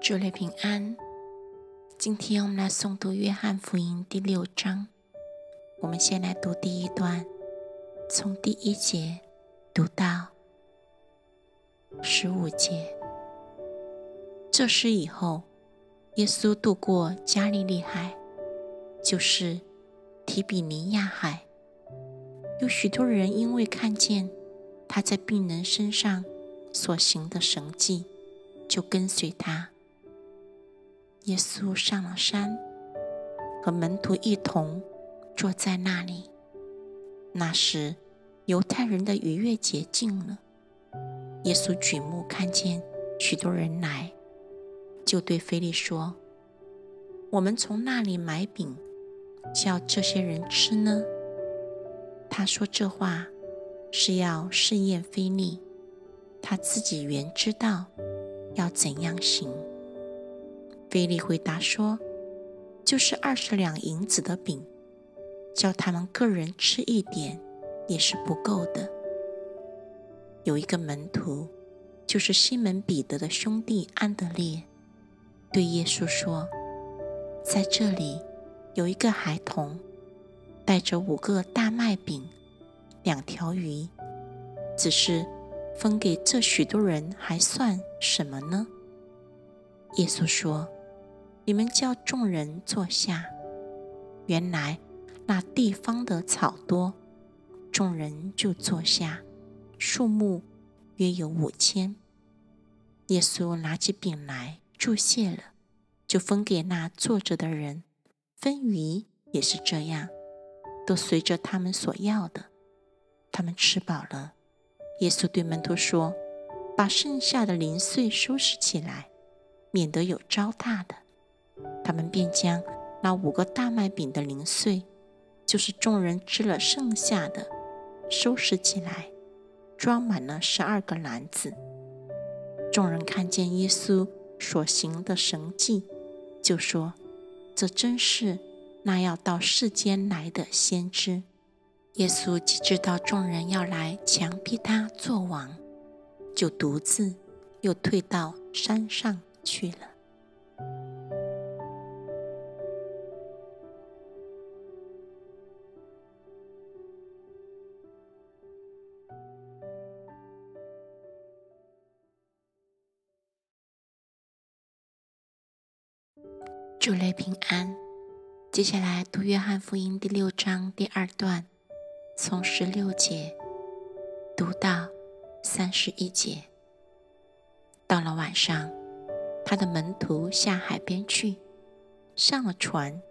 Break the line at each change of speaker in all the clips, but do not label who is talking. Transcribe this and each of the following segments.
祝你平安。今天我们来诵读《约翰福音》第六章。我们先来读第一段，从第一节读到十五节。这事以后，耶稣渡过加利利海，就是提比尼亚海。有许多人因为看见他在病人身上所行的神迹，就跟随他。耶稣上了山，和门徒一同坐在那里。那时，犹太人的逾越节近了。耶稣举目看见许多人来，就对腓力说：“我们从那里买饼，叫这些人吃呢？”他说这话是要试验腓力，他自己原知道要怎样行。菲利回答说：“就是二十两银子的饼，叫他们个人吃一点也是不够的。”有一个门徒，就是西门彼得的兄弟安德烈，对耶稣说：“在这里有一个孩童，带着五个大麦饼、两条鱼，只是分给这许多人，还算什么呢？”耶稣说。你们叫众人坐下。原来那地方的草多，众人就坐下，数目约有五千。耶稣拿起饼来，祝谢了，就分给那坐着的人。分鱼也是这样，都随着他们所要的。他们吃饱了。耶稣对门徒说：“把剩下的零碎收拾起来，免得有糟蹋的。”他们便将那五个大麦饼的零碎，就是众人吃了剩下的，收拾起来，装满了十二个篮子。众人看见耶稣所行的神迹，就说：“这真是那要到世间来的先知。”耶稣既知道众人要来强逼他做王，就独自又退到山上去了。主类平安。接下来读约翰福音第六章第二段，从十六节读到三十一节。到了晚上，他的门徒下海边去，上了船，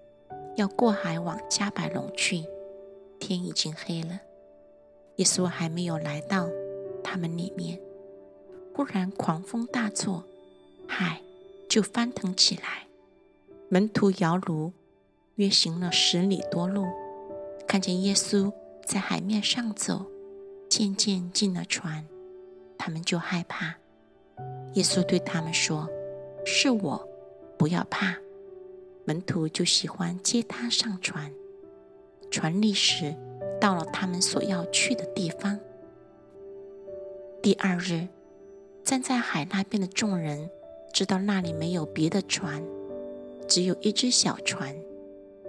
要过海往加百隆去。天已经黑了，耶稣还没有来到他们里面，忽然狂风大作，海就翻腾起来。门徒摇橹，约行了十里多路，看见耶稣在海面上走，渐渐进了船，他们就害怕。耶稣对他们说：“是我，不要怕。”门徒就喜欢接他上船。船立时到了他们所要去的地方。第二日，站在海那边的众人知道那里没有别的船。只有一只小船，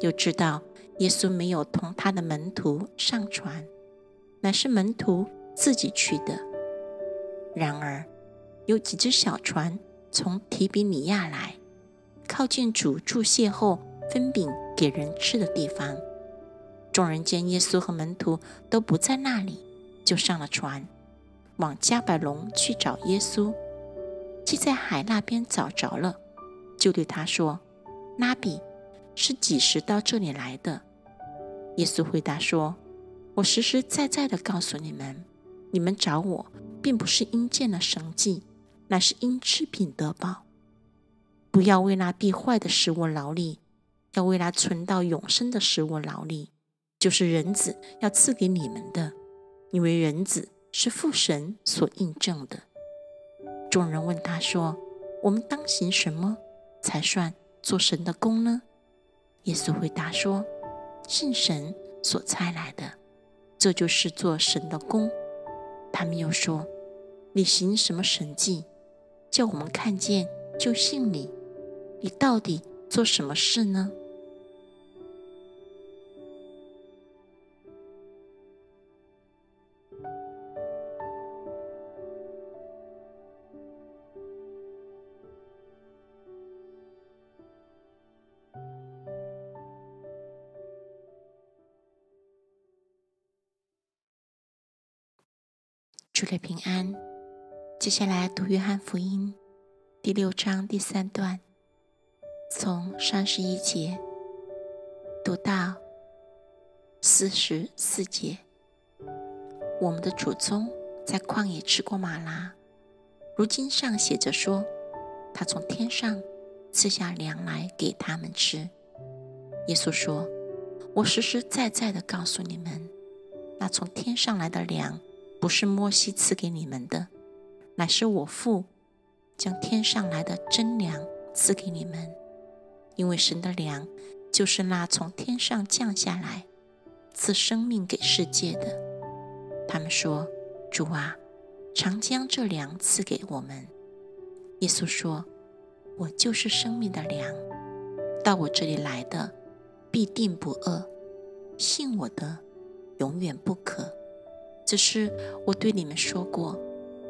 又知道耶稣没有同他的门徒上船，乃是门徒自己去的。然而，有几只小船从提比尼亚来，靠近主住谢后分饼给人吃的地方。众人见耶稣和门徒都不在那里，就上了船，往加百隆去找耶稣。既在海那边找着了，就对他说。拉比是几时到这里来的？耶稣回答说：“我实实在在的告诉你们，你们找我，并不是因见了神迹，乃是因吃品得饱。不要为那必坏的食物劳力，要为那存到永生的食物劳力，就是人子要赐给你们的，因为人子是父神所印证的。”众人问他说：“我们当行什么才算？”做神的功呢？耶稣回答说：“信神所差来的，这就是做神的功。”他们又说：“你行什么神迹，叫我们看见就信你，你到底做什么事呢？主的平安。接下来读约翰福音第六章第三段，从三十一节读到四十四节。我们的祖宗在旷野吃过马拉，如今上写着说，他从天上赐下粮来给他们吃。耶稣说：“我实实在在的告诉你们，那从天上来的粮。”不是摩西赐给你们的，乃是我父将天上来的真粮赐给你们。因为神的粮就是那从天上降下来赐生命给世界的。他们说：“主啊，常将这粮赐给我们。”耶稣说：“我就是生命的粮，到我这里来的必定不饿，信我的永远不渴。”只是我对你们说过，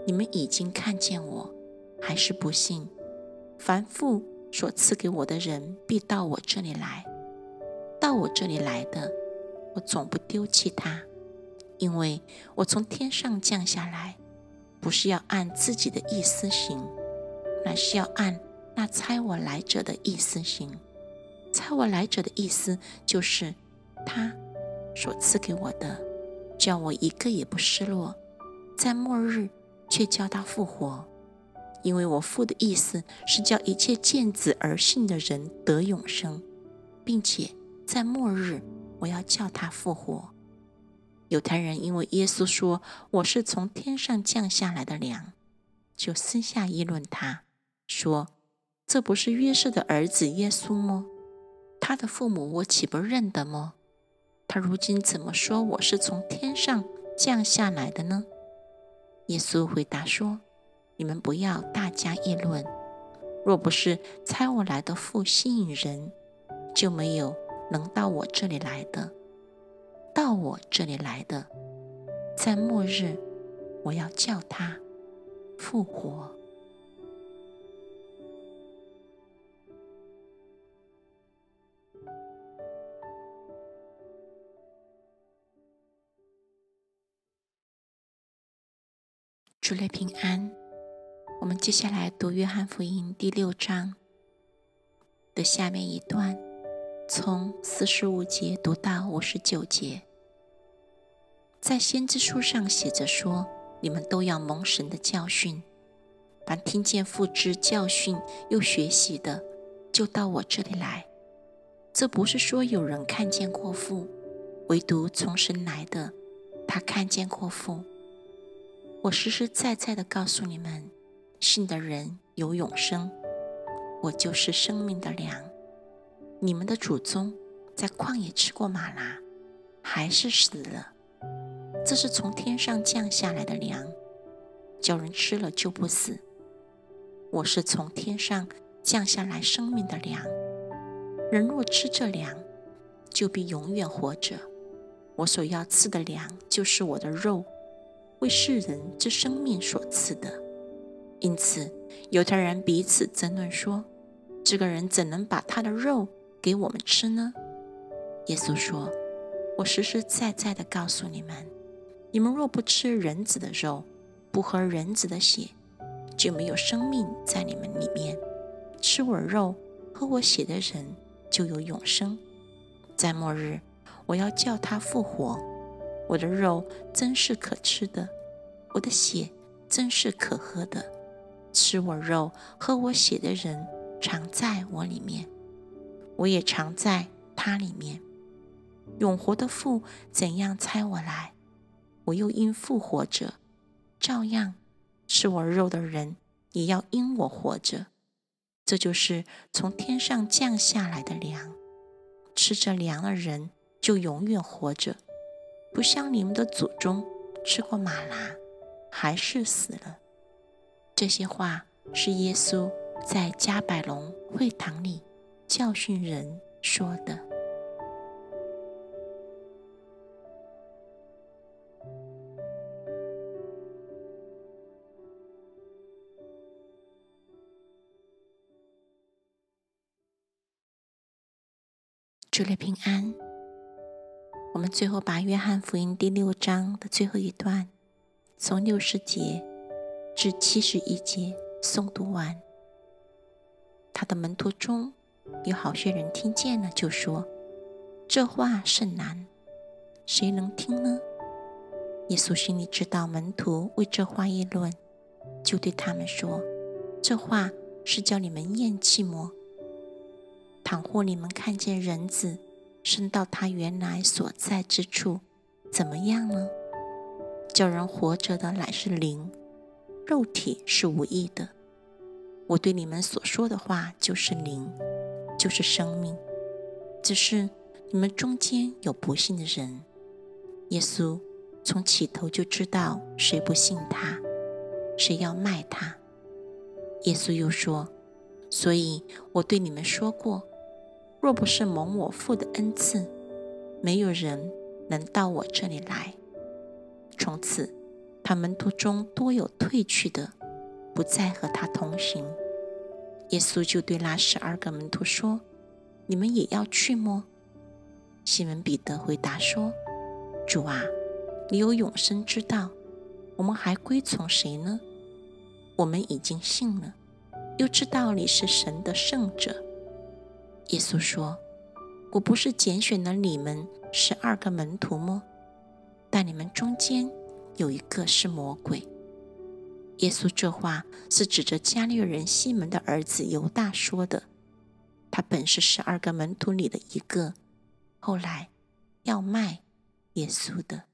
你们已经看见我，还是不信。凡父所赐给我的人，必到我这里来。到我这里来的，我总不丢弃他，因为我从天上降下来，不是要按自己的意思行，乃是要按那猜我来者的意思行。猜我来者的意思，就是他所赐给我的。叫我一个也不失落，在末日却叫他复活，因为我父的意思是叫一切见子而信的人得永生，并且在末日我要叫他复活。犹太人因为耶稣说我是从天上降下来的粮，就私下议论他，说：“这不是约瑟的儿子耶稣吗？他的父母我岂不认得吗？”他如今怎么说我是从天上降下来的呢？耶稣回答说：“你们不要大家议论。若不是猜我来的父吸引人，就没有能到我这里来的。到我这里来的，在末日，我要叫他复活。”主类平安，我们接下来读约翰福音第六章的下面一段，从四十五节读到五十九节。在先知书上写着说：“你们都要蒙神的教训。凡听见父之教训又学习的，就到我这里来。这不是说有人看见过父，唯独从神来的，他看见过父。”我实实在在的告诉你们，信的人有永生。我就是生命的粮。你们的祖宗在旷野吃过马拉，还是死了。这是从天上降下来的粮，叫人吃了就不死。我是从天上降下来生命的粮。人若吃这粮，就必永远活着。我所要吃的粮，就是我的肉。为世人之生命所赐的，因此犹太人彼此争论说：“这个人怎能把他的肉给我们吃呢？”耶稣说：“我实实在在的告诉你们，你们若不吃人子的肉，不喝人子的血，就没有生命在你们里面。吃我肉、喝我血的人，就有永生。在末日，我要叫他复活。”我的肉真是可吃的，我的血真是可喝的。吃我肉、喝我血的人，常在我里面，我也常在他里面。永活的父怎样猜我来，我又因父活着，照样吃我肉的人也要因我活着。这就是从天上降下来的粮，吃着粮的人就永远活着。不像你们的祖宗吃过马拉，还是死了。这些话是耶稣在加百隆会堂里教训人说的。祝你平安。我们最后把约翰福音第六章的最后一段，从六十节至七十一节诵读完。他的门徒中有好些人听见了，就说：“这话甚难，谁能听呢？”耶稣心里知道门徒为这话议论，就对他们说：“这话是叫你们咽气么？倘或你们看见人子升到他原来所在之处，怎么样呢？叫人活着的乃是灵，肉体是无益的。我对你们所说的话就是灵，就是生命。只是你们中间有不信的人。耶稣从起头就知道谁不信他，谁要卖他。耶稣又说：“所以我对你们说过。”若不是蒙我父的恩赐，没有人能到我这里来。从此，他门徒中多有退去的，不再和他同行。耶稣就对那十二个门徒说：“你们也要去么？”西门彼得回答说：“主啊，你有永生之道，我们还归从谁呢？我们已经信了，又知道你是神的圣者。”耶稣说：“我不是拣选了你们十二个门徒吗？但你们中间有一个是魔鬼。”耶稣这话是指着加利人西门的儿子犹大说的。他本是十二个门徒里的一个，后来要卖耶稣的。